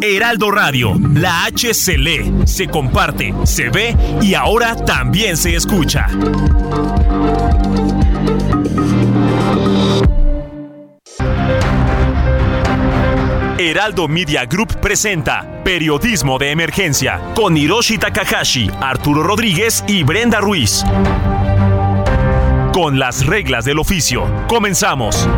Heraldo Radio, la H se lee, se comparte, se ve y ahora también se escucha. Heraldo Media Group presenta Periodismo de Emergencia con Hiroshi Takahashi, Arturo Rodríguez y Brenda Ruiz. Con las reglas del oficio, comenzamos.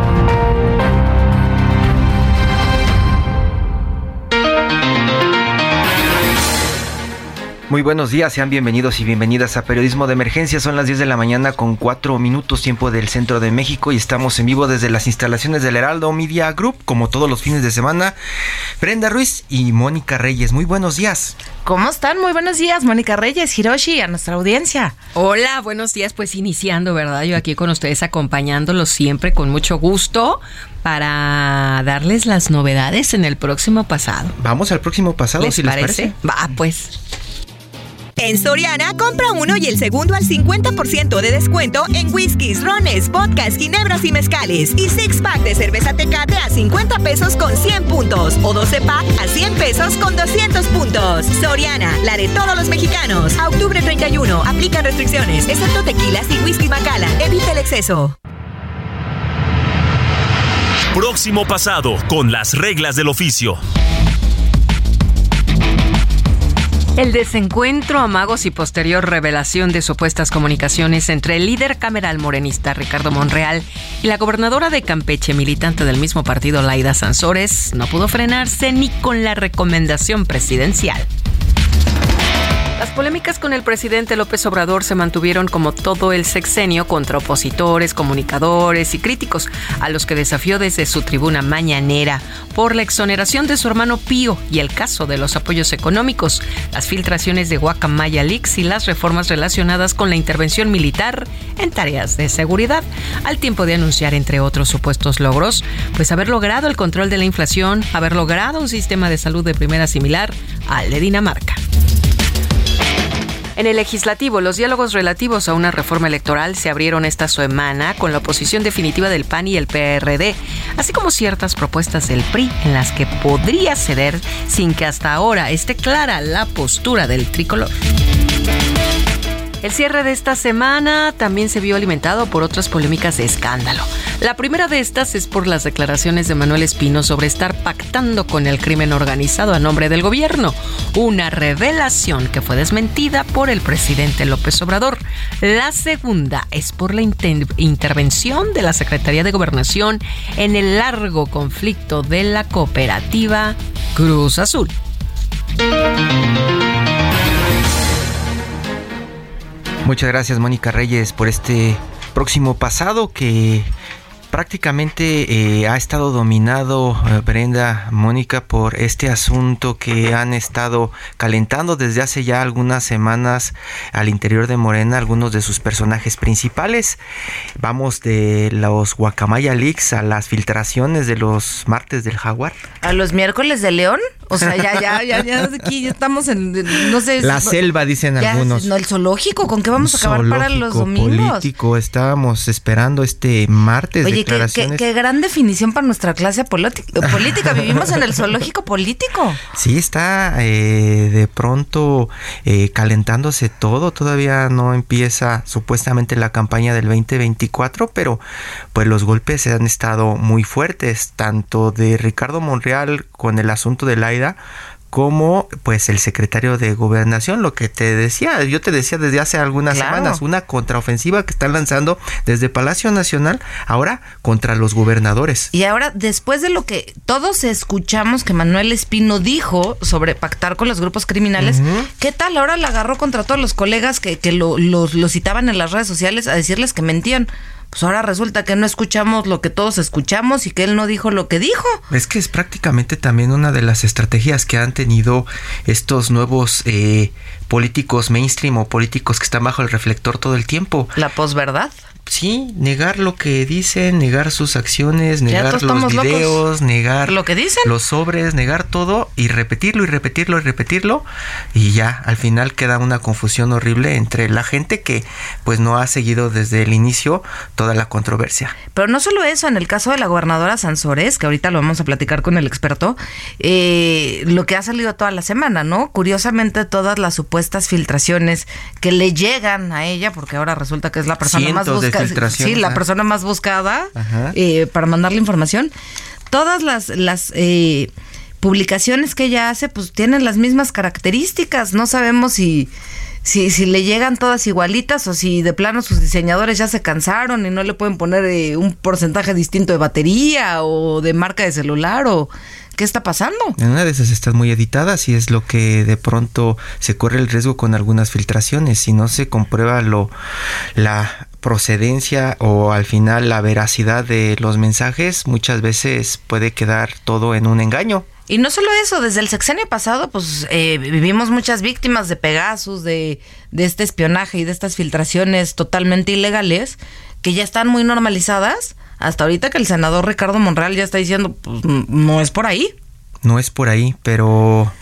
Muy buenos días, sean bienvenidos y bienvenidas a Periodismo de Emergencia. Son las 10 de la mañana con 4 minutos tiempo del centro de México y estamos en vivo desde las instalaciones del Heraldo Media Group, como todos los fines de semana. Brenda Ruiz y Mónica Reyes, muy buenos días. ¿Cómo están? Muy buenos días, Mónica Reyes, Hiroshi, a nuestra audiencia. Hola, buenos días, pues iniciando, ¿verdad? Yo aquí con ustedes acompañándolos siempre con mucho gusto para darles las novedades en el próximo pasado. Vamos al próximo pasado, ¿Les si parece? les parece. Va, pues. En Soriana, compra uno y el segundo al 50% de descuento en whiskies, rones, vodkas, ginebras y mezcales. Y six pack de cerveza tecate a 50 pesos con 100 puntos. O 12 pack a 100 pesos con 200 puntos. Soriana, la de todos los mexicanos. A octubre 31, aplican restricciones, excepto tequilas y whisky Macallan. Evita el exceso. Próximo pasado con las reglas del oficio. El desencuentro, amagos y posterior revelación de supuestas comunicaciones entre el líder cameral morenista Ricardo Monreal y la gobernadora de Campeche, militante del mismo partido Laida Sansores, no pudo frenarse ni con la recomendación presidencial. Las polémicas con el presidente López Obrador se mantuvieron como todo el sexenio contra opositores, comunicadores y críticos, a los que desafió desde su tribuna mañanera por la exoneración de su hermano Pío y el caso de los apoyos económicos, las filtraciones de Guacamaya Leaks y las reformas relacionadas con la intervención militar en tareas de seguridad, al tiempo de anunciar, entre otros supuestos logros, pues haber logrado el control de la inflación, haber logrado un sistema de salud de primera similar al de Dinamarca. En el legislativo, los diálogos relativos a una reforma electoral se abrieron esta semana con la oposición definitiva del PAN y el PRD, así como ciertas propuestas del PRI en las que podría ceder sin que hasta ahora esté clara la postura del tricolor. El cierre de esta semana también se vio alimentado por otras polémicas de escándalo. La primera de estas es por las declaraciones de Manuel Espino sobre estar pactando con el crimen organizado a nombre del gobierno, una revelación que fue desmentida por el presidente López Obrador. La segunda es por la inter intervención de la Secretaría de Gobernación en el largo conflicto de la cooperativa Cruz Azul. Muchas gracias Mónica Reyes por este próximo pasado que prácticamente eh, ha estado dominado eh, Brenda Mónica por este asunto que han estado calentando desde hace ya algunas semanas al interior de Morena algunos de sus personajes principales. Vamos de los Guacamaya Leaks a las filtraciones de los martes del Jaguar. ¿A los miércoles de León? O sea, ya, ya, ya, ya, aquí ya estamos en, no sé. La selva, dicen ya, algunos. No, el zoológico, ¿con qué vamos a acabar para los domingos? político, estábamos esperando este martes Oye, qué, qué, declaraciones. qué gran definición para nuestra clase política. Vivimos en el zoológico político. Sí, está eh, de pronto eh, calentándose todo. Todavía no empieza supuestamente la campaña del 2024, pero pues los golpes han estado muy fuertes, tanto de Ricardo Monreal con el asunto de Laida como pues el secretario de gobernación, lo que te decía, yo te decía desde hace algunas Claro. semanas, una contraofensiva que están lanzando desde Palacio Nacional, ahora contra los gobernadores. Y ahora, después de lo que todos escuchamos que Manuel Espino dijo sobre pactar con los grupos criminales, ¿qué tal? Ahora la agarró contra todos los colegas que, que lo, los- lo citaban en las redes sociales a decirles que mentían. Pues ahora resulta que no escuchamos lo que todos escuchamos y que él no dijo lo que dijo. Es que es prácticamente también una de las estrategias que han tenido estos nuevos eh, políticos mainstream o políticos que están bajo el reflector todo el tiempo. La posverdad sí, negar lo que dicen, negar sus acciones, negar los videos, negar lo que dicen, los sobres, negar todo y repetirlo y repetirlo y repetirlo y ya al final queda una confusión horrible entre la gente que pues no ha seguido desde el inicio toda la controversia. Pero no solo eso, en el caso de la gobernadora Sansores, que ahorita lo vamos a platicar con el experto, eh, lo que ha salido toda la semana, ¿no? Curiosamente todas las supuestas filtraciones que le llegan a ella, porque ahora resulta que es la persona más buscada Sí, la persona más buscada eh, para mandar la información. Todas las, las eh, publicaciones que ella hace, pues tienen las mismas características. No sabemos si, si, si le llegan todas igualitas o si de plano sus diseñadores ya se cansaron y no le pueden poner eh, un porcentaje distinto de batería o de marca de celular o ¿Qué está pasando? En una de esas están muy editadas y es lo que de pronto se corre el riesgo con algunas filtraciones. Si no se comprueba lo la procedencia o al final la veracidad de los mensajes, muchas veces puede quedar todo en un engaño. Y no solo eso, desde el sexenio pasado, pues eh, vivimos muchas víctimas de Pegasus, de, de este espionaje y de estas filtraciones totalmente ilegales, que ya están muy normalizadas hasta ahorita que el senador Ricardo Monreal ya está diciendo, pues no es por ahí. No es por ahí, pero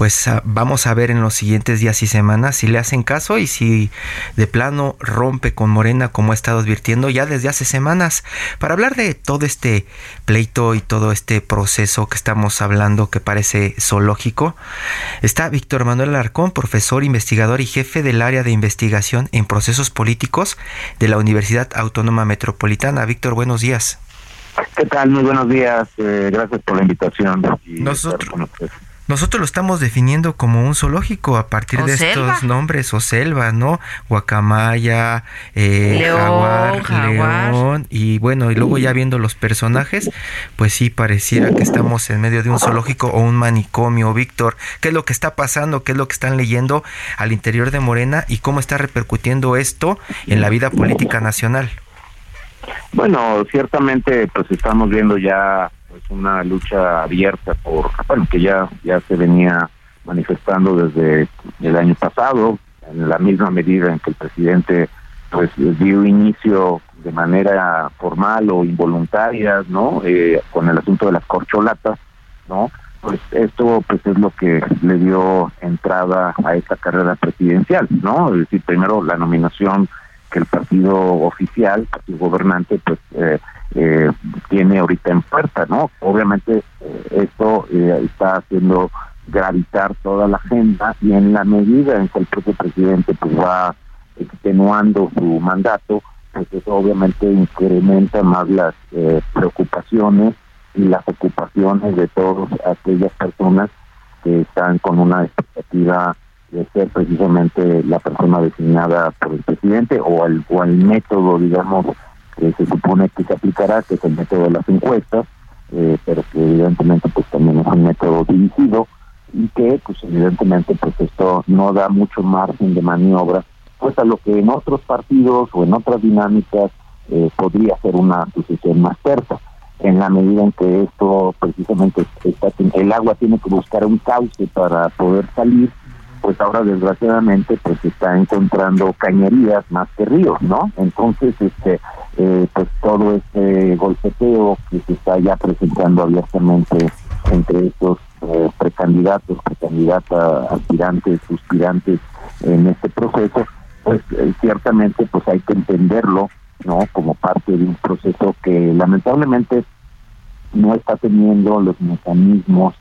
pues ah, vamos a ver en los siguientes días y semanas si le hacen caso y si de plano rompe con Morena como ha estado advirtiendo ya desde hace semanas. Para hablar de todo este pleito y todo este proceso que estamos hablando que parece zoológico, está Víctor Manuel Alarcón, profesor, investigador y jefe del área de investigación en procesos políticos de la Universidad Autónoma Metropolitana. Víctor, buenos días. ¿Qué tal? Muy buenos días. Eh, gracias por la invitación. Nosotros, nosotros lo estamos definiendo como un zoológico a partir de estos nombres, o selva, ¿no? Guacamaya, eh, jaguar, león, y bueno, y luego ya viendo los personajes, pues sí, pareciera que estamos en medio de un zoológico o un manicomio. Víctor, ¿qué es lo que está pasando? ¿Qué es lo que están leyendo al interior de Morena y cómo está repercutiendo esto en la vida política nacional? Bueno, ciertamente pues estamos viendo ya pues una lucha abierta por, bueno, que ya, ya se venía manifestando desde el año pasado, en la misma medida en que el presidente pues dio inicio de manera formal o involuntaria, ¿no? Eh, con el asunto de las corcholatas, ¿no? Pues esto pues es lo que le dio entrada a esta carrera presidencial, ¿no? Es decir, primero la nominación que el partido oficial, el partido gobernante, pues eh, eh, tiene ahorita en puerta, ¿no? Obviamente eh, esto eh, está haciendo gravitar toda la agenda y en la medida en que el propio presidente pues va extenuando su mandato, pues eso obviamente incrementa más las eh, preocupaciones y las ocupaciones de todas aquellas personas que están con una expectativa de ser precisamente la persona designada por el presidente o el, o el método, digamos, que se supone que se aplicará, que es el método de las encuestas, eh, pero que evidentemente pues también es un método dirigido y que pues evidentemente pues esto no da mucho margen de maniobra pues a lo que en otros partidos o en otras dinámicas eh, podría ser una sucesión más cerca en la medida en que esto precisamente está, el agua tiene que buscar un cauce para poder salir pues ahora desgraciadamente pues está encontrando cañerías más que ríos, ¿no? Entonces, este, eh, pues todo este golpeteo que se está ya presentando abiertamente entre estos eh, precandidatos, precandidatas, aspirantes, suspirantes en este proceso, pues eh, ciertamente pues hay que entenderlo, ¿no? Como parte de un proceso que lamentablemente no está teniendo los mecanismos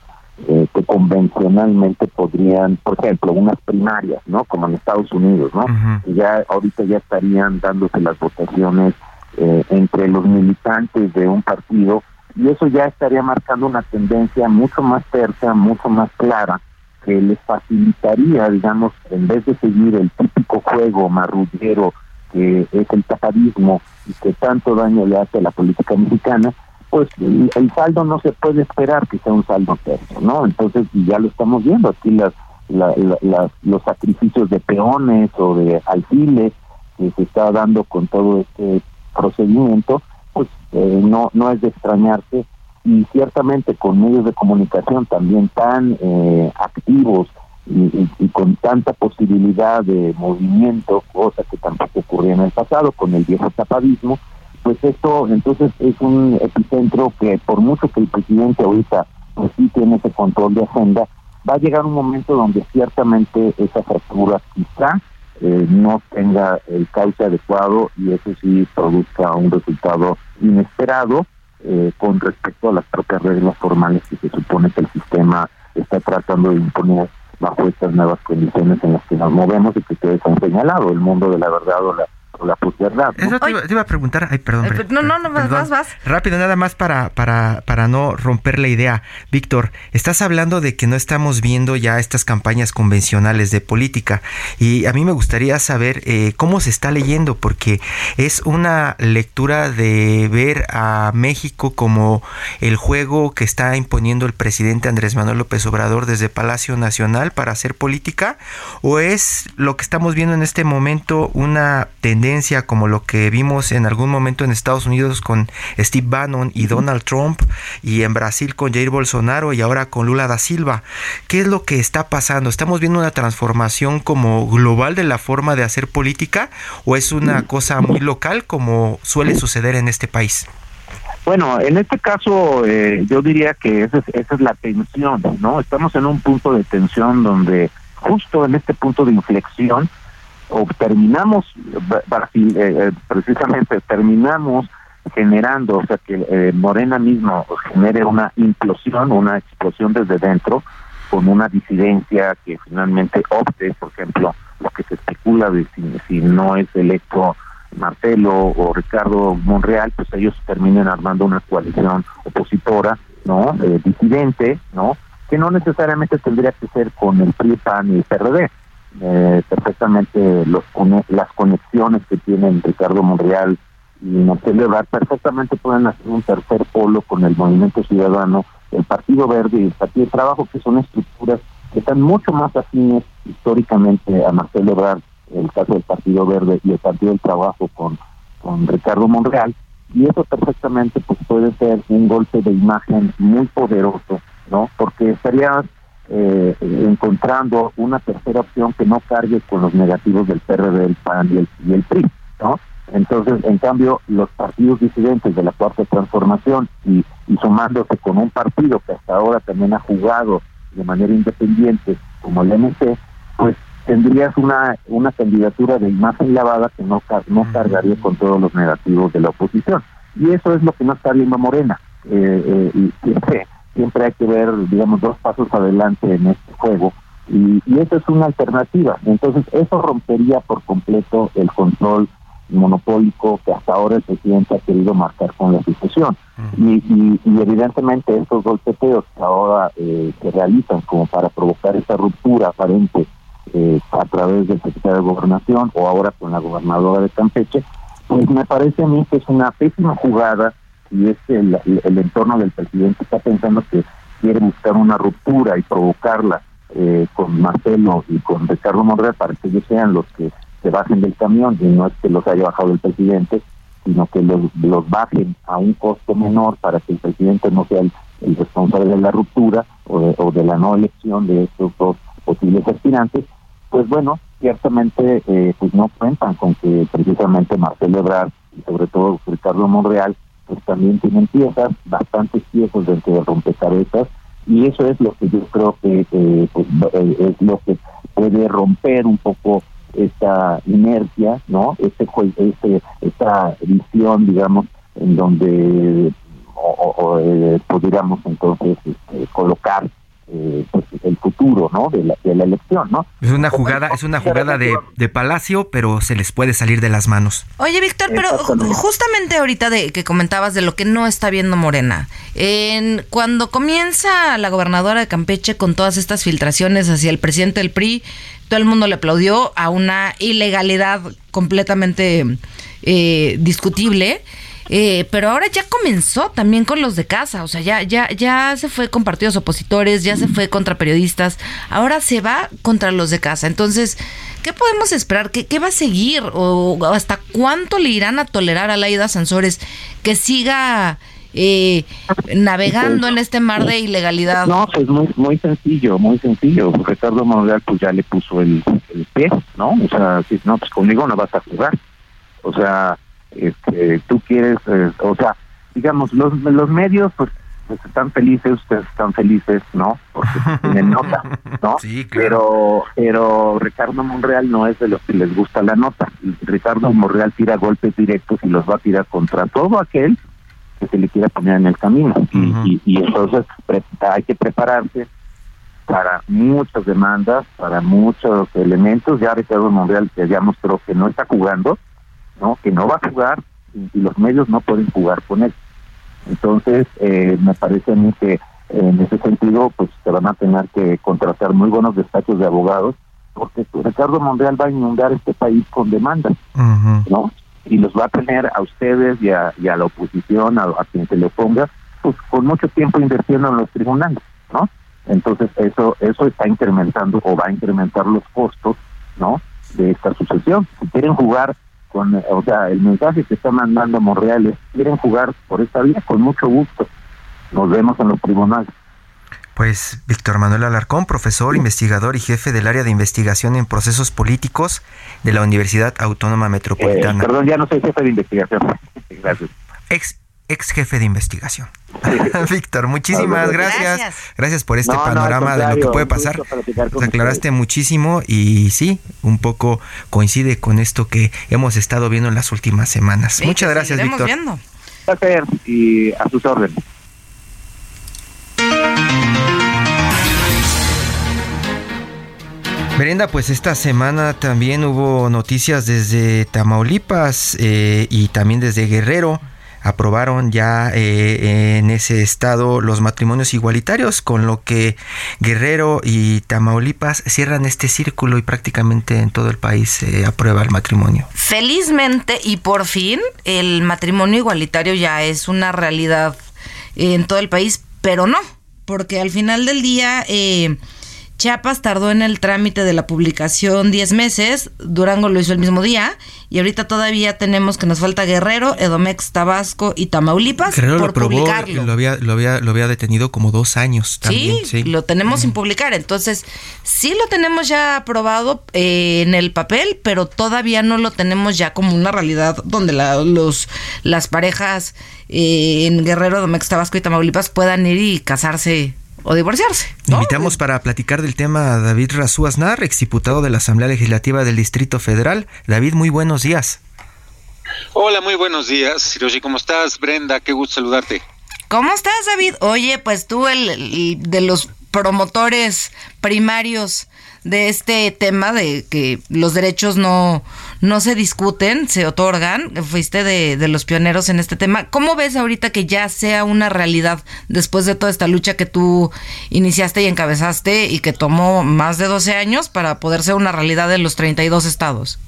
eh, que convencionalmente podrían, por ejemplo, unas primarias, ¿no? Como en Estados Unidos, ¿no? Ya ahorita ya estarían dándose las votaciones eh, entre los militantes de un partido y eso ya estaría marcando una tendencia mucho más cerca, mucho más clara que les facilitaría, digamos, en vez de seguir el típico juego marrullero que es el tapadismo y que tanto daño le hace a la política mexicana, pues el saldo no se puede esperar que sea un saldo tercio, ¿no? Entonces ya lo estamos viendo aquí las, los sacrificios de peones o de alfiles que se está dando con todo este procedimiento, pues eh, no, no es de extrañarse y ciertamente con medios de comunicación también tan eh, activos y, con tanta posibilidad de movimiento, cosa que tampoco ocurría en el pasado con el viejo tapadismo, pues esto entonces es un epicentro que por mucho que el presidente ahorita pues sí tiene ese control de agenda, va a llegar un momento donde ciertamente esa fractura quizá eh, no tenga el cauce adecuado y eso sí produzca un resultado inesperado eh, con respecto a las propias reglas formales que se supone que el sistema está tratando de imponer bajo estas nuevas condiciones en las que nos movemos y que ustedes han señalado, el mundo de la verdad o la la posverdad. Eso te iba, a preguntar, ay, perdón. Eh, no, no, no, vas, vas. Rápido, nada más para, para, para no romper la idea. Víctor, estás hablando de que no estamos viendo ya estas campañas convencionales de política y a mí me gustaría saber eh, cómo se está leyendo, porque es una lectura de ver a México como el juego que está imponiendo el presidente Andrés Manuel López Obrador desde Palacio Nacional para hacer política, o es lo que estamos viendo en este momento una tendencia como lo que vimos en algún momento en Estados Unidos con Steve Bannon y Donald Trump y en Brasil con Jair Bolsonaro y ahora con Lula da Silva. ¿Qué es lo que está pasando? ¿Estamos viendo una transformación como global de la forma de hacer política o es una cosa muy local como suele suceder en este país? Bueno, en este caso eh, yo diría que esa es, esa es la tensión, ¿no? Estamos en un punto de tensión donde justo en este punto de inflexión o terminamos, eh, eh, precisamente terminamos generando, o sea, que eh, Morena mismo genere una implosión, una explosión desde dentro, con una disidencia que finalmente opte, por ejemplo, lo que se especula de si, no es electo Marcelo o Ricardo Monreal, pues ellos terminen armando una coalición opositora, ¿no? disidente, ¿no? Que no necesariamente tendría que ser con el PRI, PAN el PRD, eh, perfectamente los las conexiones que tienen Ricardo Monreal y Marcelo Ebrard perfectamente pueden hacer un tercer polo con el Movimiento Ciudadano, el Partido Verde y el Partido de Trabajo, que son estructuras que están mucho más afines históricamente a Marcelo Ebrard, el caso del Partido Verde y el Partido del Trabajo con, con Ricardo Monreal, y eso perfectamente pues puede ser un golpe de imagen muy poderoso, ¿no? Porque estaría eh, encontrando una tercera opción que no cargue con los negativos del PRD, el PAN y el, y el PRI, ¿no? Entonces, en cambio, los partidos disidentes de la cuarta transformación y, y sumándose con un partido que hasta ahora también ha jugado de manera independiente, como el MC, pues tendrías una una candidatura de imagen lavada que no no cargaría con todos los negativos de la oposición. Y eso es lo que no está viendo Morena. Eh, eh, y, siempre hay que ver, digamos, dos pasos adelante en este juego y, y eso es una alternativa. Entonces, eso rompería por completo el control monopólico que hasta ahora el presidente ha querido marcar con la sucesión. y, y, evidentemente estos golpeteos que ahora eh, se realizan como para provocar esa ruptura aparente eh, a través del secretario de Gobernación o ahora con la gobernadora de Campeche, pues me parece a mí que es una pésima jugada y es el, el, entorno del presidente está pensando que quiere buscar una ruptura y provocarla eh, con Marcelo y con Ricardo Monreal para que ellos sean los que se bajen del camión y no es que los haya bajado el presidente, sino que los, los bajen a un costo menor para que el presidente no sea el, responsable de la ruptura o de, la no elección de estos dos posibles aspirantes, pues bueno, ciertamente eh, pues no cuentan con que precisamente Marcelo Ebrard y sobre todo Ricardo Monreal pues también tienen piezas, bastantes piezas dentro de rompecabezas, y eso es lo que yo creo que eh, pues, eh, es lo que puede romper un poco esta inercia, ¿no? Este, este esta visión, digamos, en donde o, eh, podríamos entonces este, colocar eh, pues, el futuro no de la, de la elección no es una jugada es una jugada de, de, palacio pero se les puede salir de las manos. Oye Víctor pero justamente ahorita de que comentabas de lo que no está viendo Morena en, cuando comienza la gobernadora de Campeche con todas estas filtraciones hacia el presidente del PRI todo el mundo le aplaudió a una ilegalidad completamente eh, discutible eh, pero ahora ya comenzó también con los de casa, o sea, ya, ya, ya se fue con partidos opositores, ya se fue contra periodistas, ahora se va contra los de casa. Entonces, ¿Qué podemos esperar? ¿Qué, qué va a seguir? ¿O hasta cuánto le irán a tolerar a Laida Sansores que siga eh, navegando en este mar de ilegalidad? No, pues muy muy sencillo, muy sencillo. Ricardo Monreal pues ya le puso el, el pie, ¿no? O sea, si, no, pues conmigo no vas a jugar. O sea, este, tú quieres, eh, o sea, digamos, los, los medios pues, pues, están felices, ustedes están felices, ¿no? Porque tienen nota, ¿no? Sí, claro. Pero, pero Ricardo Monreal no es de los que les gusta la nota. Ricardo Monreal tira golpes directos y los va a tirar contra todo aquel que se le quiera poner en el camino. Y- y, y entonces pre- hay que prepararse para muchas demandas, para muchos elementos. Ya Ricardo Monreal que ya mostró que no está jugando, no que no va a jugar y, y los medios no pueden jugar con él. Entonces, eh, me parece a mí que en ese sentido, pues se van a tener que contratar muy buenos despachos de abogados, porque Ricardo Monreal va a inundar este país con demandas. ¿no? Y los va a tener a ustedes y a, y a la oposición, a, a quien se le oponga, pues con mucho tiempo invirtiendo en los tribunales, ¿no? Entonces eso eso está incrementando o va a incrementar los costos, ¿no? De esta sucesión. Si quieren jugar con, eh, o sea, el mensaje que está mandando Monreal es, quieren jugar por esta vía, con mucho gusto. Nos vemos en los tribunales. Pues Víctor Manuel Alarcón, profesor, investigador y jefe del área de investigación en procesos políticos de la Universidad Autónoma Eh, Metropolitana. perdón, ya no soy jefe de investigación. Gracias. Ex, ex jefe de investigación. Víctor, muchísimas gracias. gracias. Gracias por este No, no, al panorama de lo que puede pasar. Nos aclaraste muchísimo y sí, un poco coincide con esto que hemos estado viendo en las últimas semanas. Sí, Muchas gracias, Víctor. viendo. Placer y a sus órdenes. Brenda, pues esta semana también hubo noticias desde Tamaulipas eh, y también desde Guerrero. Aprobaron ya eh, en ese estado los matrimonios igualitarios, con lo que Guerrero y Tamaulipas cierran este círculo y prácticamente en todo el país se aprueba el matrimonio. Felizmente y por fin el matrimonio igualitario ya es una realidad en todo el país, pero no, porque al final del día eh, Chiapas tardó en el trámite de la publicación 10 meses, Durango lo hizo el mismo día y ahorita todavía tenemos que nos falta Guerrero, Edomex, Tabasco y Tamaulipas Guerrero por lo probó, publicarlo. lo había, lo, había, lo había detenido como dos años también. Sí, Sí, lo tenemos sin publicar. Entonces, sí lo tenemos ya aprobado eh, en el papel, pero todavía no lo tenemos ya como una realidad donde la- los las parejas eh, en Guerrero, Domex, Tabasco y Tamaulipas puedan ir y casarse o divorciarse. ¿no? Invitamos para platicar del tema a David Razú Aznar, exdiputado de la Asamblea Legislativa del Distrito Federal. David, muy buenos días. Hola, muy buenos días. Hiroshi, ¿cómo estás? Brenda, qué gusto saludarte. ¿Cómo estás, David? Oye, pues tú, el, el de los promotores primarios de este tema de que los derechos no, no se discuten, se otorgan, fuiste de, de los pioneros en este tema. ¿Cómo ves ahorita que ya sea una realidad después de toda esta lucha que tú iniciaste y encabezaste y que tomó más de 12 años para poder ser una realidad en los 32 estados?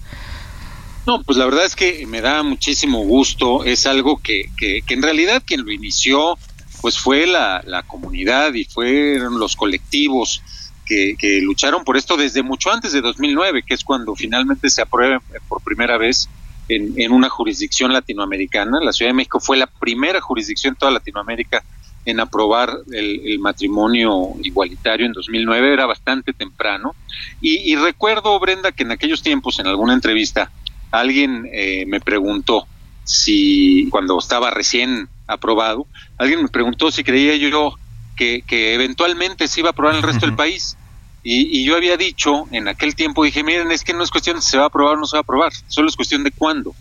No, pues la verdad es que me da muchísimo gusto. Es algo que, que, que en realidad quien lo inició, pues fue la, la comunidad y fueron los colectivos que, que lucharon por esto desde mucho antes de 2009, que es cuando finalmente se aprueba por primera vez en, en una jurisdicción latinoamericana. La Ciudad de México fue la primera jurisdicción en toda Latinoamérica en aprobar el, el, matrimonio igualitario en 2009, era bastante temprano. Y, y, recuerdo, Brenda, que en aquellos tiempos, en alguna entrevista, alguien eh, me preguntó si, cuando estaba recién aprobado, alguien me preguntó si creía yo que, que eventualmente se iba a aprobar en el resto uh -huh. del país. Y, y, yo había dicho en aquel tiempo, dije, miren, es que no es cuestión de si se va a aprobar o no se va a aprobar, solo es cuestión de cuándo.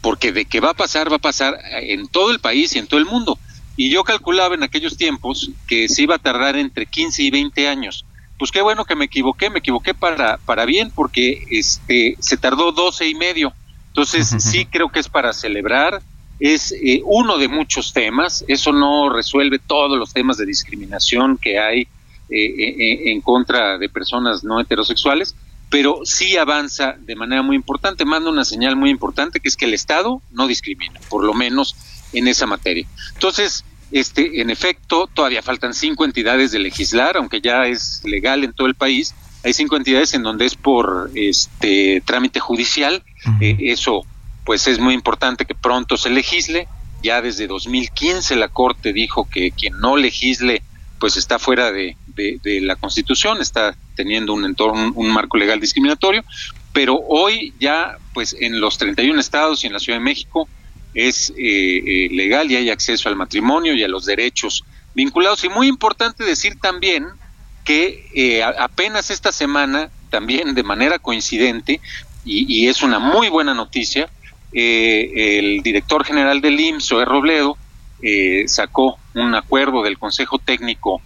Porque de que va a pasar, va a pasar en todo el país y en todo el mundo. Y yo calculaba en aquellos tiempos que se iba a tardar entre 15 y 20 años. Pues qué bueno que me equivoqué, me equivoqué para, para bien, porque este se tardó 12 y medio. Entonces, uh -huh. sí creo que es para celebrar, es eh, uno de muchos temas, eso no resuelve todos los temas de discriminación que hay eh, eh, en contra de personas no heterosexuales, pero sí avanza de manera muy importante, manda una señal muy importante, que es que el Estado no discrimina, por lo menos en esa materia. Entonces, este, en efecto, todavía faltan cinco entidades de legislar, aunque ya es legal en todo el país, hay cinco entidades en donde es por este trámite judicial. Eh, eso, pues, es muy importante que pronto se legisle. Ya desde 2015 la Corte dijo que quien no legisle, pues, está fuera de, la Constitución, está teniendo un entorno, un marco legal discriminatorio. Pero hoy ya, pues, en los 31 estados y en la Ciudad de México es eh, eh, legal y hay acceso al matrimonio y a los derechos vinculados. Y muy importante decir también que eh, apenas esta semana, también de manera coincidente, y, es una muy buena noticia, eh, el director general del IMSS, Robledo, eh, sacó un acuerdo del Consejo Técnico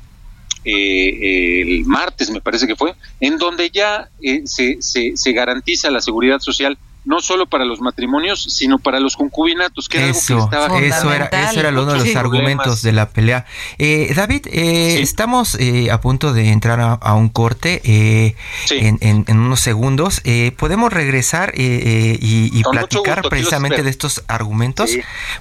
el martes, me parece que fue, en donde ya se, se garantiza la seguridad social no solo para los matrimonios, sino para los concubinatos, que eso, algo que estaba eso era, eso era uno de los argumentos de la pelea. Eh, David, eh, estamos eh, a punto de entrar a, un corte en, unos segundos. ¿Podemos regresar y, platicar precisamente de estos argumentos?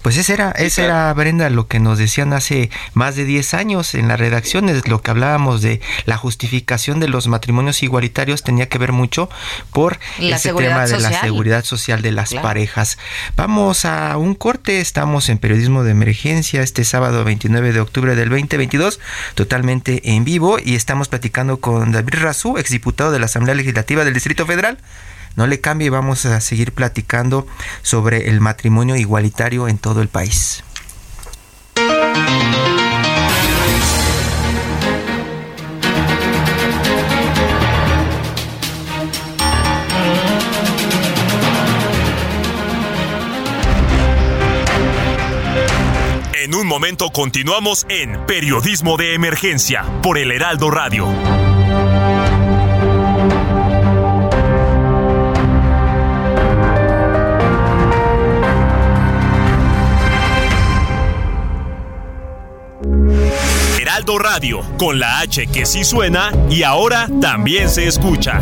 Pues esa era, esa era, Brenda, lo que nos decían hace más de 10 años en las redacciones, lo que hablábamos de la justificación de los matrimonios igualitarios tenía que ver mucho por ese tema de la seguridad social de las parejas. Vamos a un corte, estamos en periodismo de emergencia este sábado 29 de octubre del 2022, totalmente en vivo y estamos platicando con David Razú, exdiputado de la Asamblea Legislativa del Distrito Federal. No le cambie, vamos a seguir platicando sobre el matrimonio igualitario en todo el país. Momento continuamos en Periodismo de Emergencia por el Heraldo Radio. Heraldo Radio, con la H que sí suena y ahora también se escucha.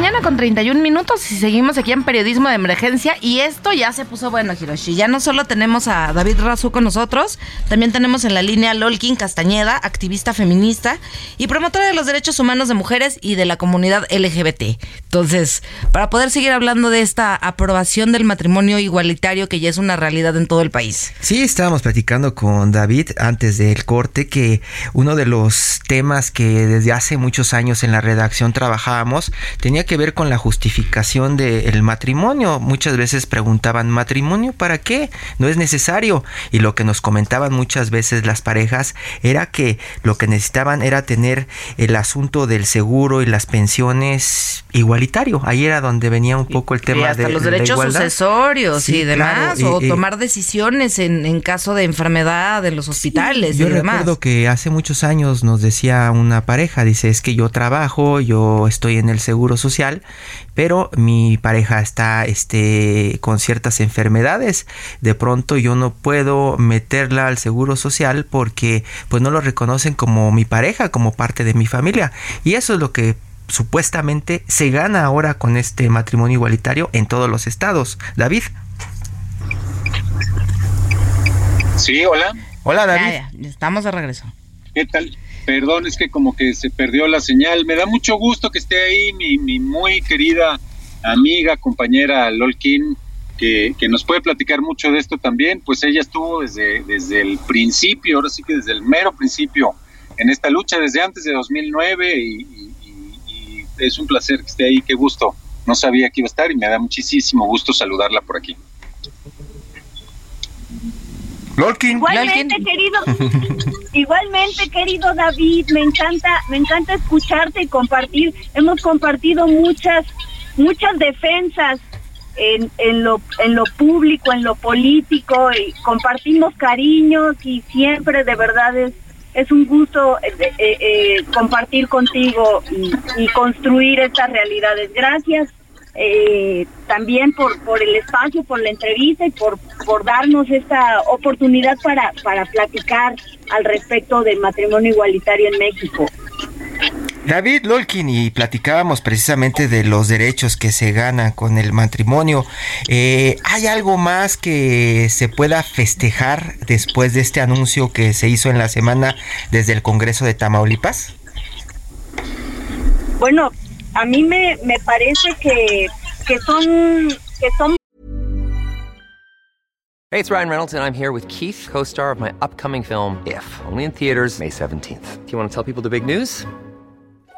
Mañana con 31 minutos y seguimos aquí en Periodismo de Emergencia y esto ya se puso bueno, Hiroshi. Ya no solo tenemos a David Razú con nosotros, también tenemos en la línea Lolkin Castañeda, activista feminista y promotora de los derechos humanos de mujeres y de la comunidad LGBT. Entonces, para poder seguir hablando de esta aprobación del matrimonio igualitario que ya es una realidad en todo el país. Sí, estábamos platicando con David antes del corte que uno de los temas que desde hace muchos años en la redacción trabajábamos tenía que ver con la justificación del matrimonio. Muchas veces preguntaban, ¿matrimonio para qué? No es necesario. Y lo que nos comentaban muchas veces las parejas era que lo que necesitaban era tener el asunto del seguro y las pensiones igualitario. Ahí era donde venía un poco el tema y hasta de los derechos sucesorios y demás, o tomar decisiones en, en, caso de enfermedad en los hospitales yo y demás. recuerdo que hace muchos años nos decía una pareja, dice, es que yo trabajo, yo estoy en el seguro social, pero mi pareja está este, con ciertas enfermedades. De pronto yo no puedo meterla al seguro social porque pues no lo reconocen como mi pareja, como parte de mi familia. Y eso es lo que supuestamente se gana ahora con este matrimonio igualitario en todos los estados. David. Sí, hola. Hola, David. estamos de regreso. ¿Qué tal? Perdón, es que como que se perdió la señal. Me da mucho gusto que esté ahí mi, muy querida amiga, compañera Lolkin, que, que, nos puede platicar mucho de esto también. Pues ella estuvo desde, desde el principio, ahora sí que desde el mero principio, en esta lucha, desde antes de 2009 y, y es un placer que esté ahí, qué gusto. No sabía que iba a estar y me da muchísimo gusto saludarla por aquí. Igualmente, querido, igualmente, querido David, me encanta, me encanta escucharte y compartir. Hemos compartido muchas, muchas defensas en, en lo, en lo público, en lo político, y compartimos cariños y siempre de verdad es, es un gusto eh, eh, compartir contigo y, construir estas realidades. Gracias también por, por el espacio, por la entrevista y por, por darnos esta oportunidad para, para platicar al respecto del matrimonio igualitario en México. David Lolkin y platicábamos precisamente de los derechos que se ganan con el matrimonio. Eh, ¿Hay algo más que se pueda festejar después de este anuncio que se hizo en la semana desde el Congreso de Tamaulipas? Bueno, a mí me, me parece que, que son que son Hey, it's Ryan Reynolds and I'm here with Keith, co-star of my upcoming film If, only in theaters May 17th. Do you want to tell people the big news?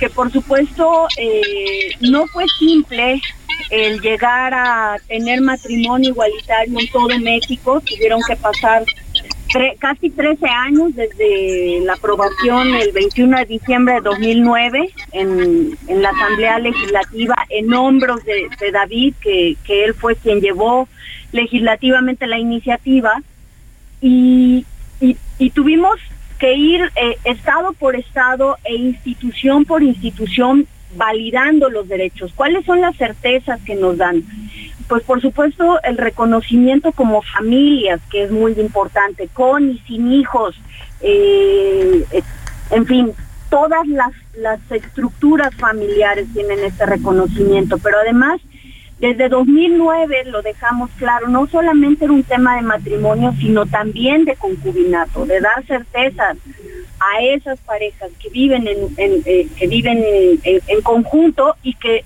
que por supuesto eh, no fue simple el llegar a tener matrimonio igualitario en todo México, tuvieron que pasar casi 13 años desde la aprobación el 21 de diciembre de 2009 en, en la Asamblea Legislativa en hombros de, David, que, que él fue quien llevó legislativamente la iniciativa. Y, y, y tuvimos que ir eh, estado por estado e institución por institución validando los derechos. ¿Cuáles son las certezas que nos dan? Pues por supuesto el reconocimiento como familias, que es muy importante, con y sin hijos, eh, eh, en fin, todas las, las estructuras familiares tienen este reconocimiento, pero además desde 2009 lo dejamos claro, no solamente era un tema de matrimonio, sino también de concubinato, de dar certezas a esas parejas que viven en, eh, que viven en, conjunto y que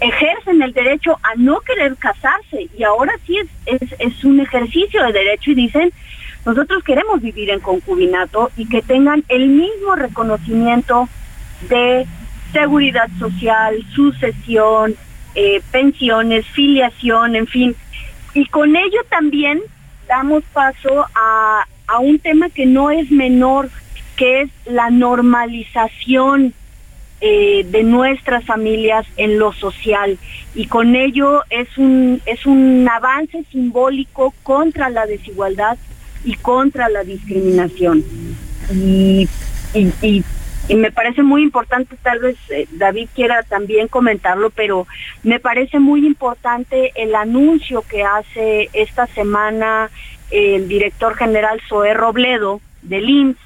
ejercen el derecho a no querer casarse. Y ahora sí es, es, es un ejercicio de derecho y dicen nosotros queremos vivir en concubinato y que tengan el mismo reconocimiento de seguridad social, sucesión, eh, pensiones, filiación, en fin. Y con ello también damos paso a, a un tema que no es menor, que es la normalización eh, de nuestras familias en lo social y con ello es un es un avance simbólico contra la desigualdad y contra la discriminación y, me parece muy importante, tal vez eh, David quiera también comentarlo, pero me parece muy importante el anuncio que hace esta semana el director general Zoé Robledo del IMSS,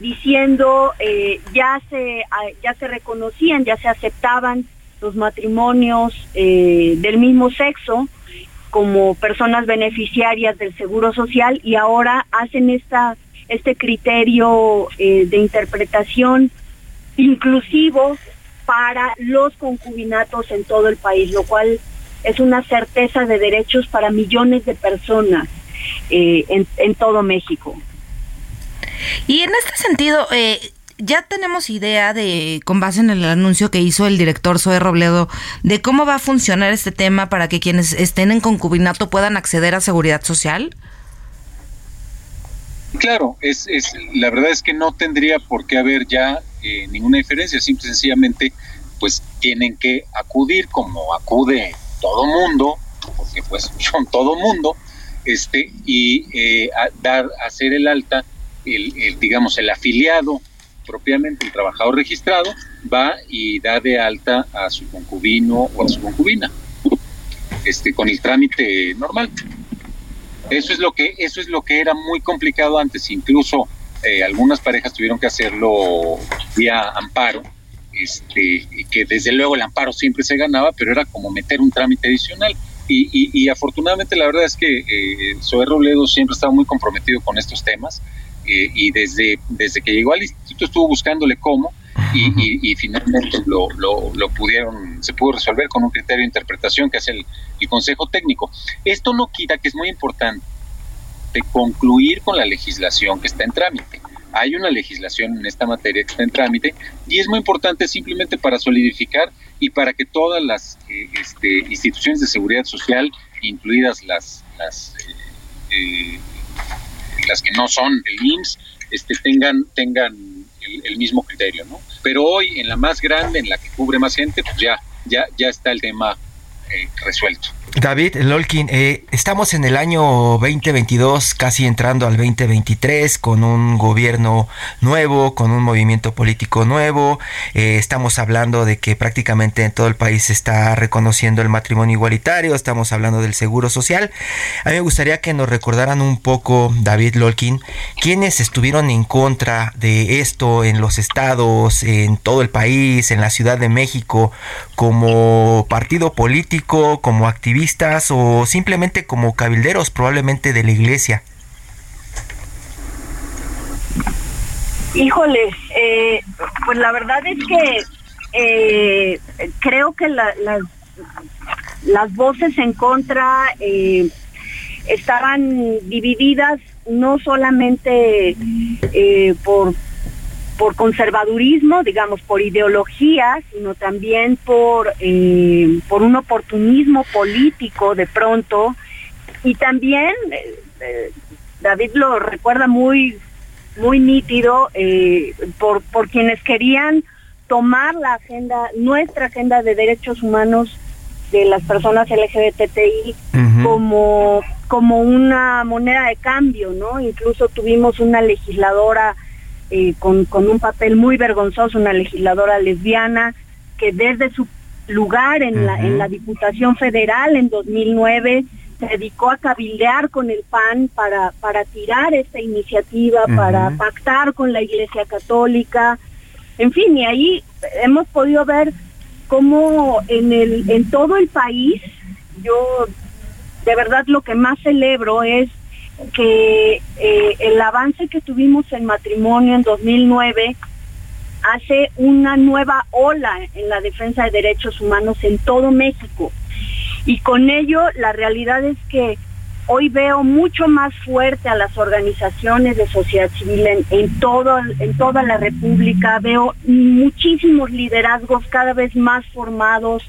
diciendo eh, ya se ah, ya se reconocían, ya se aceptaban los matrimonios eh, del mismo sexo como personas beneficiarias del seguro social y ahora hacen esta este criterio de interpretación inclusivos para los concubinatos en todo el país, lo cual es una certeza de derechos para millones de personas eh, en, todo México. Y en este sentido, eh, ya tenemos idea de, con base en el anuncio que hizo el director Zoe Robledo, de cómo va a funcionar este tema para que quienes estén en concubinato puedan acceder a seguridad social. Claro, es, es, la verdad es que no tendría por qué haber ya ninguna diferencia, simple y sencillamente pues tienen que acudir como acude todo mundo, porque pues son todo mundo, este, y eh, a dar, hacer el alta, el, digamos, el afiliado, propiamente el trabajador registrado, va y da de alta a su concubino o a su concubina, este, con el trámite normal. Eso es lo que, eso es lo que era muy complicado antes, incluso eh, algunas parejas tuvieron que hacerlo vía amparo, este, que desde luego el amparo siempre se ganaba, pero era como meter un trámite adicional. Y, afortunadamente la verdad es que eh, Zoé Robledo siempre estaba muy comprometido con estos temas eh, y desde, desde que llegó al instituto estuvo buscándole cómo y, finalmente lo, lo, pudieron, se pudo resolver con un criterio de interpretación que hace el, el Consejo Técnico. Esto no quita que es muy importante concluir con la legislación que está en trámite. hay una legislación en esta materia que está en trámite y es muy importante simplemente para solidificar y para que todas las eh, este, instituciones de seguridad social, incluidas las las, eh, las que no son el IMSS, este, tengan tengan el, mismo criterio. Pero hoy en la más grande, en la que cubre más gente, pues ya ya ya está el tema eh, resuelto. David Lolkin, eh, estamos en el año 2022, casi entrando al 2023, con un gobierno nuevo, con un movimiento político nuevo. Eh, estamos hablando de que prácticamente en todo el país se está reconociendo el matrimonio igualitario, estamos hablando del seguro social. A mí me gustaría que nos recordaran un poco, David Lolkin, quiénes estuvieron en contra de esto en los estados, en todo el país, en la Ciudad de México, como partido político, como activista o simplemente como cabilderos probablemente de la iglesia? Híjole, eh, pues la verdad es que eh, creo que las voces en contra eh, estaban divididas no solamente por por conservadurismo, digamos, por ideología, sino también por, eh, por un oportunismo político de pronto. Y también, eh, eh, David lo recuerda muy, muy nítido, por, por quienes querían tomar la agenda, nuestra agenda de derechos humanos de las personas LGBTI como, como una moneda de cambio, ¿no? Incluso tuvimos una legisladora eh, con, un papel muy vergonzoso, una legisladora lesbiana, que desde su lugar en, la, en la Diputación Federal en 2009 se dedicó a cabildear con el PAN para, para tirar esta iniciativa, para pactar con la Iglesia Católica, en fin, y ahí hemos podido ver cómo en, el, en todo el país, yo de verdad lo que más celebro es que eh, el avance que tuvimos en matrimonio en 2009 hace una nueva ola en la defensa de derechos humanos en todo México. Y con ello la realidad es que hoy veo mucho más fuerte a las organizaciones de sociedad civil en, todo, en toda la República, veo muchísimos liderazgos cada vez más formados,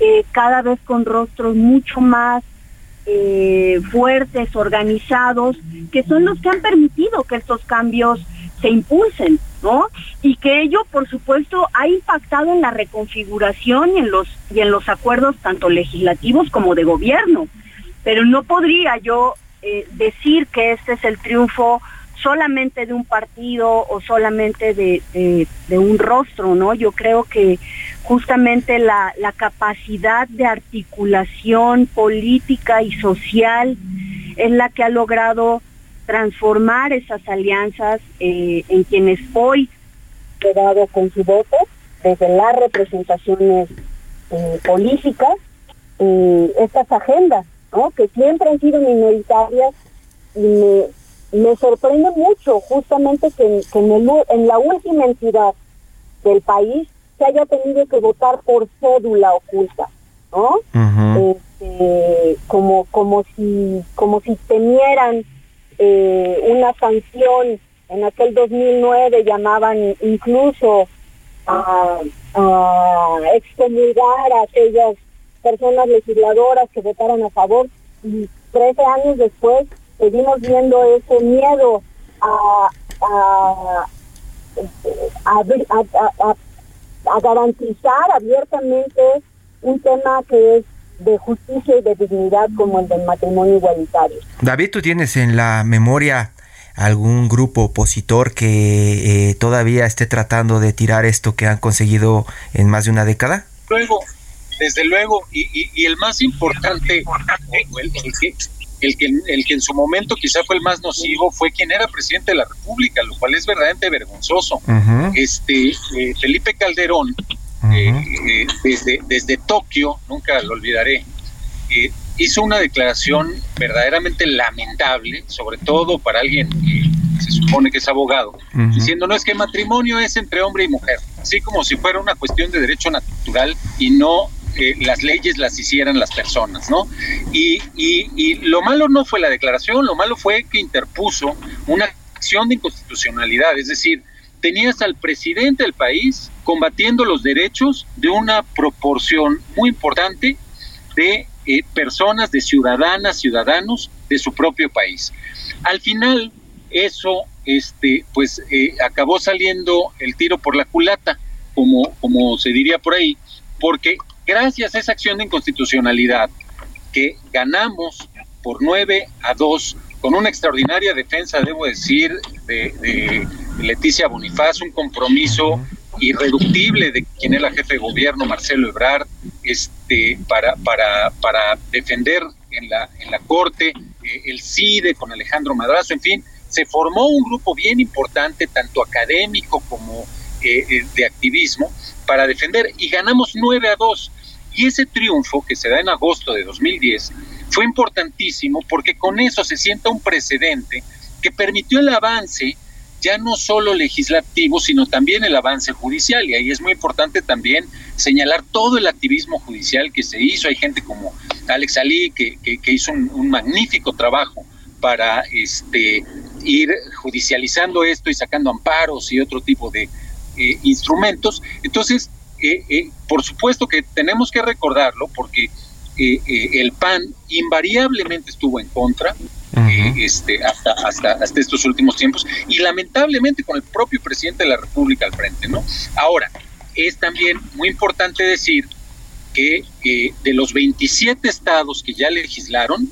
eh, cada vez con rostros mucho más eh, fuertes, organizados, que son los que han permitido que estos cambios se impulsen, ¿no? Y que ello, por supuesto, ha impactado en la reconfiguración y en los y en los acuerdos tanto legislativos como de gobierno. Pero no podría yo eh, decir que este es el triunfo solamente de un partido o solamente de, un rostro, ¿no? Yo creo que justamente la, capacidad de articulación política y social es la que ha logrado transformar esas alianzas eh, en quienes hoy quedado con su voto desde las representaciones eh, políticas eh, estas agendas, ¿no? que siempre han sido minoritarias y me, me sorprende mucho justamente que, en, la última entidad del país se haya tenido que votar por cédula oculta, ¿no? Este, como como si como si temieran eh, una sanción. En aquel 2009 llamaban incluso a, a excomulgar a aquellas personas legisladoras que votaron a favor. Y 13 años después seguimos viendo ese miedo a, a, a, garantizar abiertamente un tema que es de justicia y de dignidad como el del matrimonio igualitario. David, ¿tú tienes en la memoria algún grupo opositor que eh, todavía esté tratando de tirar esto que han conseguido en más de una década? Luego, desde luego, y, y, el más importante, el, el, que, el que, el que en su momento quizá fue el más nocivo fue quien era presidente de la República, lo cual es verdaderamente vergonzoso. Este eh, Felipe Calderón, eh, eh, desde, desde Tokio, nunca lo olvidaré, hizo una declaración verdaderamente lamentable, sobre todo para alguien que se supone que es abogado, diciendo no es que matrimonio es entre hombre y mujer, así como si fuera una cuestión de derecho natural y no las leyes las hicieran las personas, ¿no? Y, y, lo malo no fue la declaración, lo malo fue que interpuso una acción de inconstitucionalidad, es decir, tenías al presidente del país combatiendo los derechos de una proporción muy importante de eh, personas, de ciudadanas, ciudadanos de su propio país. Al final, eso, este, pues, eh, acabó saliendo el tiro por la culata, como, como se diría por ahí, porque gracias a esa acción de inconstitucionalidad que ganamos por 9 a 2 con una extraordinaria defensa, debo decir, de, Leticia Bonifaz, un compromiso irreductible de quien es la jefe de gobierno, Marcelo Ebrard, este, para, para, para defender en la, en la Corte eh, el CIDE con Alejandro Madrazo, en fin, se formó un grupo bien importante, tanto académico como eh, eh, de activismo, para defender y ganamos 9 a 2. Y ese triunfo que se da en agosto de 2010 fue importantísimo porque con eso se sienta un precedente que permitió el avance ya no solo legislativo, sino también el avance judicial. Y ahí es muy importante también señalar todo el activismo judicial que se hizo. Hay gente como Alex Ali que, que, hizo un, magnífico trabajo para este, ir judicializando esto y sacando amparos y otro tipo de eh, instrumentos. Entonces, eh, eh, por supuesto que tenemos que recordarlo porque el PAN invariablemente estuvo en contra, este, hasta, hasta, hasta estos últimos tiempos y lamentablemente con el propio presidente de la República al frente, ¿no? Ahora, es también muy importante decir que de los 27 estados que ya legislaron,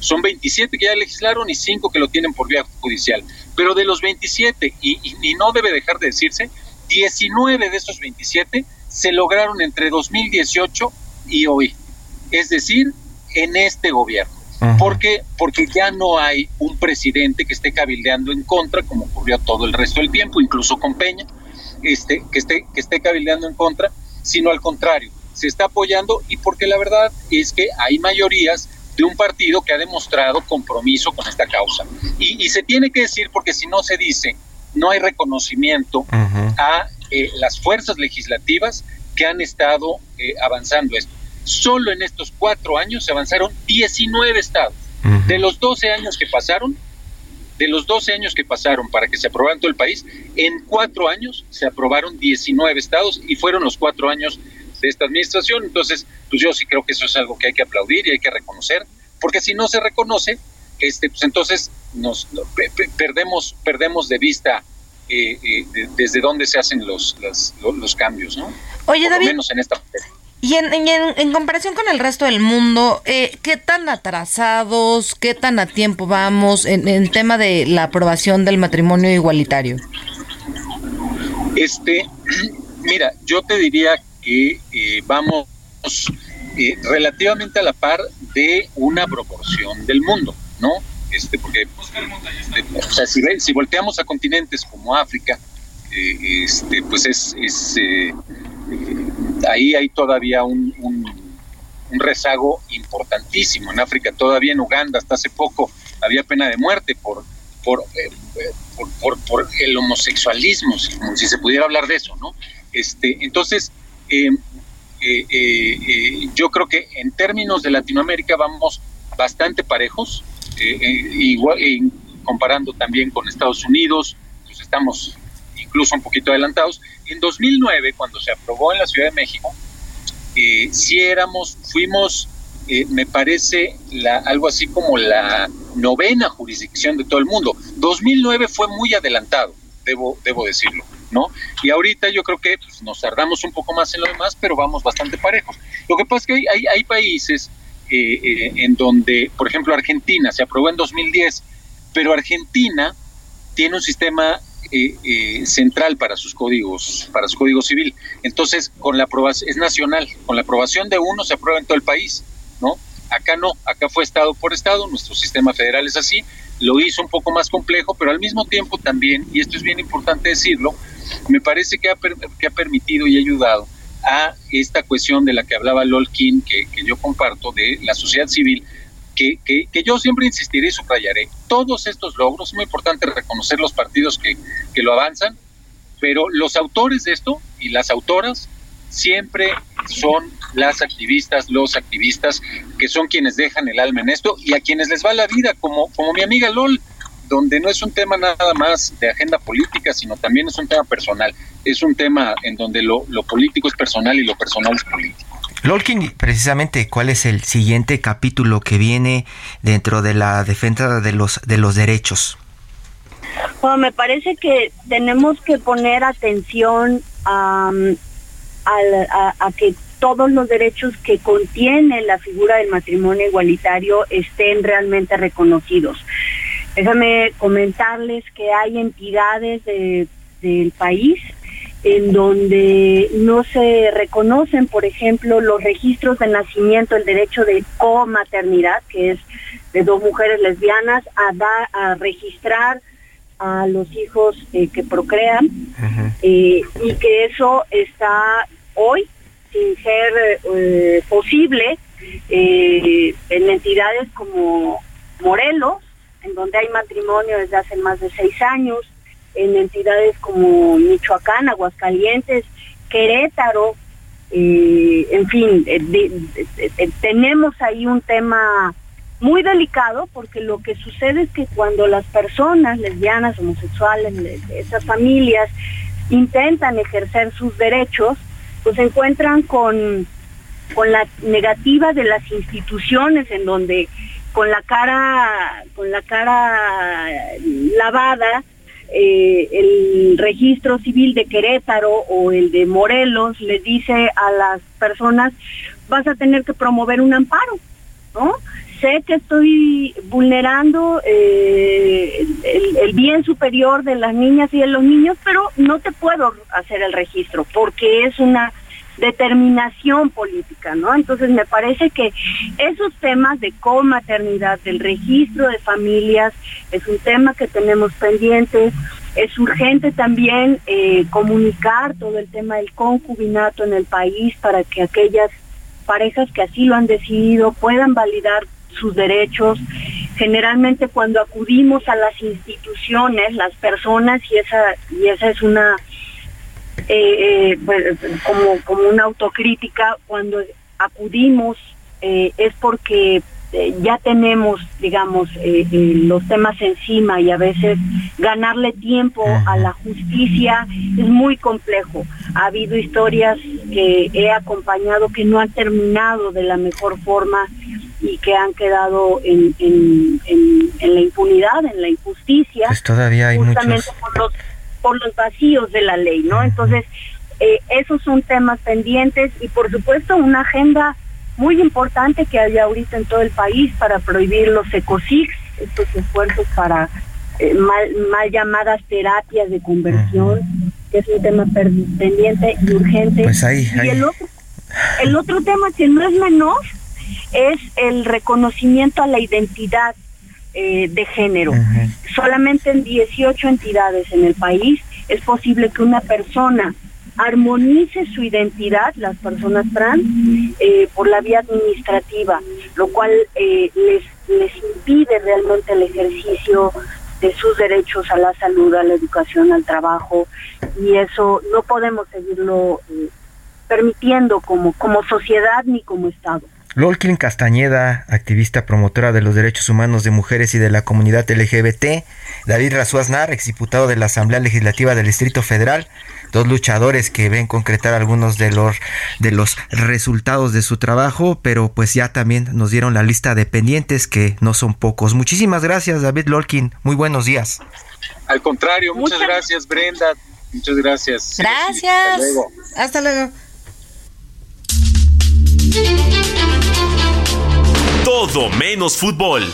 son 27 que ya legislaron y 5 que lo tienen por vía judicial. Pero de los 27, y, y, no debe dejar de decirse, 19 de esos 27 se lograron entre 2018 y hoy. Es decir, en este gobierno. ¿Por qué? Porque ya no hay un presidente que esté cabildeando en contra, como ocurrió todo el resto del tiempo, incluso con Peña, este, que, esté, que esté cabildeando en contra, sino al contrario, se está apoyando y porque la verdad es que hay mayorías de un partido que ha demostrado compromiso con esta causa. Y, se tiene que decir porque si no se dice, no hay reconocimiento a eh, las fuerzas legislativas que han estado eh, avanzando esto solo en estos cuatro años se avanzaron 19 estados. De los 12 años que pasaron, de los 12 años que pasaron para que se aprobara en todo el país, en cuatro años se aprobaron 19 estados y fueron los cuatro años de esta administración. Entonces, pues yo sí creo que eso es algo que hay que aplaudir y hay que reconocer, porque si no se reconoce, este, pues entonces nos perdemos, perdemos de vista eh, eh, desde dónde se hacen los, los, cambios, ¿no? Oye, David. menos en esta. Y en, en, comparación con el resto del mundo, eh, ¿qué tan atrasados, qué tan a tiempo vamos en, el tema de la aprobación del matrimonio igualitario? Este, mira, yo te diría que eh, vamos eh, relativamente a la par de una proporción del mundo, ¿no? Este, porque, o sea, si, volteamos a continentes como África, este, pues es, es ahí hay todavía un, un, rezago importantísimo. En África, todavía en Uganda, hasta hace poco, había pena de muerte por, por, eh, por, por, el homosexualismo, si, si, se pudiera hablar de eso, ¿no? Este, entonces, eh, eh, yo creo que en términos de Latinoamérica vamos bastante parejos, igual, comparando también con Estados Unidos, pues estamos incluso un poquito adelantados. En 2009, cuando se aprobó en la Ciudad de México, eh, si éramos, fuimos, eh, me parece, la, algo así como la novena jurisdicción de todo el mundo. 2009 fue muy adelantado, debo, decirlo, ¿no? Y ahorita yo creo que pues, nos tardamos un poco más en lo demás, pero vamos bastante parejos. Lo que pasa es que hay países eh, en donde, por ejemplo, Argentina se aprobó en 2010, pero Argentina tiene un sistema eh, eh, central para sus códigos, para su código civil. Entonces, con la aprobación, es nacional, con la aprobación de uno se aprueba en todo el país, ¿no? Acá no, acá fue estado por estado, nuestro sistema federal es así, lo hizo un poco más complejo, pero al mismo tiempo también, y esto es bien importante decirlo, me parece que ha, que ha permitido y ayudado a esta cuestión de la que hablaba Lolkin, que, que yo comparto, de la sociedad civil, que, yo siempre insistiré y subrayaré. Todos estos logros, es muy importante reconocer los partidos que, que lo avanzan, pero los autores de esto y las autoras siempre son las activistas, los activistas, que son quienes dejan el alma en esto y a quienes les va la vida, como, como mi amiga LOL. Donde no es un tema nada más de agenda política, sino también es un tema personal. Es un tema en donde lo, lo político es personal y lo personal es político. Lolkin, precisamente, ¿cuál es el siguiente capítulo que viene dentro de la defensa de los, de los derechos? Bueno, me parece que tenemos que poner atención a, a, que todos los derechos que contiene la figura del matrimonio igualitario estén realmente reconocidos. Déjame comentarles que hay entidades del país en donde no se reconocen, por ejemplo, los registros de nacimiento, el derecho de comaternidad, que es de dos mujeres lesbianas, a, registrar a los hijos eh, que procrean, eh, y que eso está hoy sin ser eh, posible en entidades como Morelos, en donde hay matrimonio desde hace más de seis años, en entidades como Michoacán, Aguascalientes, Querétaro, eh, en fin, eh, tenemos ahí un tema muy delicado porque lo que sucede es que cuando las personas lesbianas, homosexuales, esas familias intentan ejercer sus derechos, pues se encuentran con, con la negativa de las instituciones en donde con la cara, con la cara lavada, eh, el registro civil de Querétaro o el de Morelos le dice a las personas, vas a tener que promover un amparo, ¿no? Sé que estoy vulnerando eh, el, bien superior de las niñas y de los niños, pero no te puedo hacer el registro porque es una determinación política, ¿no? Entonces me parece que esos temas de comaternidad, del registro de familias, es un tema que tenemos pendiente. Es urgente también eh, comunicar todo el tema del concubinato en el país para que aquellas parejas que así lo han decidido puedan validar sus derechos. Generalmente cuando acudimos a las instituciones, las personas, y esa, y esa es una eh, eh, pues, como, como una autocrítica, cuando acudimos eh, es porque ya tenemos, digamos, los temas encima y a veces ganarle tiempo a la justicia es muy complejo. Ha habido historias que he acompañado que no han terminado de la mejor forma y que han quedado en, en, en, la impunidad, en la injusticia. Pues todavía hay justamente por los por los vacíos de la ley, ¿no? Entonces, eh, esos son temas pendientes y por supuesto una agenda muy importante que hay ahorita en todo el país para prohibir los ecosigs, estos esfuerzos para eh, mal, llamadas terapias de conversión, que es un tema pendiente y urgente. Pues ahí, Y el otro, el otro tema que no es menor es el reconocimiento a la identidad eh, de género. Solamente en 18 entidades en el país es posible que una persona armonice su identidad, las personas trans, eh, por la vía administrativa, lo cual eh, les, les impide realmente el ejercicio de sus derechos a la salud, a la educación, al trabajo, y eso no podemos seguirlo permitiendo como, como sociedad ni como Estado. Lolkin Castañeda, activista promotora de los derechos humanos de mujeres y de la comunidad LGBT, David Razuaznar, exdiputado de la Asamblea Legislativa del Distrito Federal, dos luchadores que ven concretar algunos de los de los resultados de su trabajo, pero pues ya también nos dieron la lista de pendientes que no son pocos. Muchísimas gracias, David Lolkin. Muy buenos días. Al contrario, muchas, gracias, Brenda. Muchas gracias. Gracias. hasta luego. Hasta luego. Todo menos fútbol.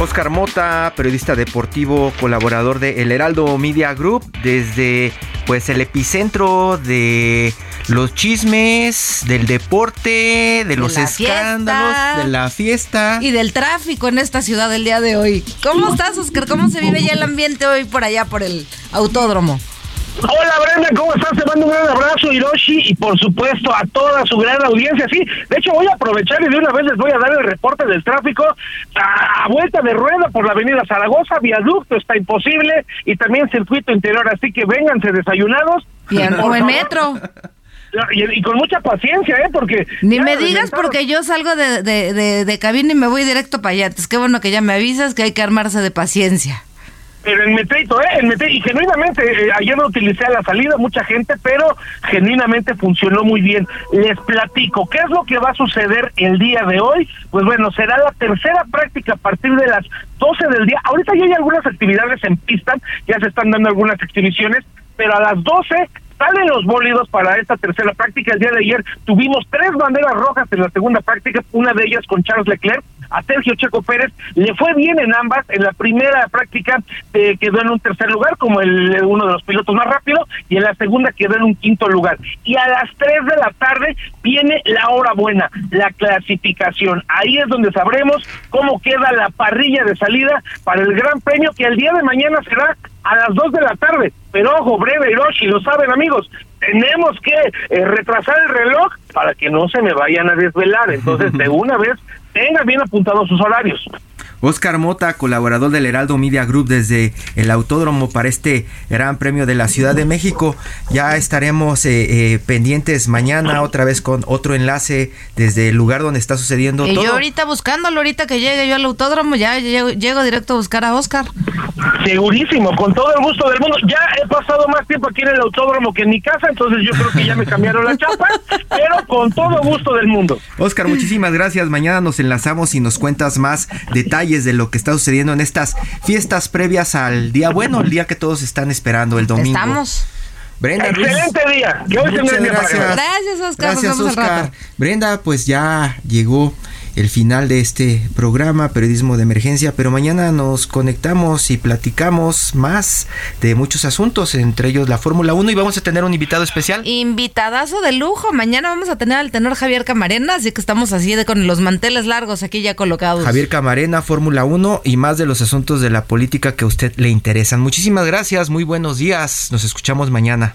Oscar Mota, periodista deportivo, colaborador de El Heraldo Media Group, desde pues el epicentro de los chismes, del deporte, de, los escándalos, de la fiesta. Y del tráfico en esta ciudad el día de hoy. ¿Cómo estás, Oscar? ¿Cómo se vive ya el ambiente hoy por allá, por el autódromo? Hola Brenda, ¿cómo estás? Te mando un gran abrazo, Hiroshi, y por supuesto a toda su gran audiencia. Sí, de hecho voy a aprovechar y de una vez les voy a dar el reporte del tráfico a, vuelta de rueda por la avenida Zaragoza, viaducto está imposible y también circuito interior, así que vénganse desayunados. Bien, o en metro. y, con mucha paciencia, ¿eh? Porque... Ni me digas porque yo salgo de, de, de, cabina y me voy directo para allá. Es que bueno que ya me avisas que hay que armarse de paciencia. Pero en Meteito, ¿eh? En Meteito, y genuinamente, eh, ayer lo utilicé a la salida, mucha gente, pero genuinamente funcionó muy bien. Les platico, ¿qué es lo que va a suceder el día de hoy? Pues bueno, será la tercera práctica a partir de las 12 del día. Ahorita ya hay algunas actividades en pista, ya se están dando algunas exhibiciones, pero a las 12 salen los bólidos para esta tercera práctica. El día de ayer tuvimos tres banderas rojas en la segunda práctica, una de ellas con Charles Leclerc, a Sergio Checo Pérez le fue bien en ambas. En la primera práctica eh, quedó en un tercer lugar como el, uno de los pilotos más rápidos y en la segunda quedó en un quinto lugar. Y a las 3 de la tarde viene la hora buena, la clasificación. Ahí es donde sabremos cómo queda la parrilla de salida para el Gran Premio que el día de mañana será a las 2 de la tarde. Pero ojo, breve Hiroshi, lo saben amigos, tenemos que eh, retrasar el reloj para que no se me vayan a desvelar. Entonces, de una vez tenga bien apuntados sus horarios. Oscar Mota, colaborador del Heraldo Media Group desde el Autódromo para este Gran Premio de la Ciudad de México. Ya estaremos eh, eh, pendientes mañana otra vez con otro enlace desde el lugar donde está sucediendo y todo. yo ahorita buscándolo, ahorita que llegue yo al Autódromo, ya llego, llego, directo a buscar a Oscar. Segurísimo, con todo el gusto del mundo. Ya he pasado más tiempo aquí en el Autódromo que en mi casa, entonces yo creo que ya me cambiaron la chapa, pero con todo gusto del mundo. Oscar, muchísimas gracias. Mañana nos enlazamos y nos cuentas más detalles de lo que está sucediendo en estas fiestas previas al día bueno, el día que todos están esperando, el domingo. Estamos. Brenda Excelente día. Muchas gracias. Gracias, Oscar. Gracias, Oscar. Brenda, pues ya llegó el final de este programa Periodismo de Emergencia, pero mañana nos conectamos y platicamos más de muchos asuntos, entre ellos la Fórmula 1 y vamos a tener un invitado especial. Invitadazo de lujo, mañana vamos a tener al tenor Javier Camarena, así que estamos así de con los manteles largos aquí ya colocados. Javier Camarena, Fórmula 1 y más de los asuntos de la política que a usted le interesan. Muchísimas gracias, muy buenos días, nos escuchamos mañana.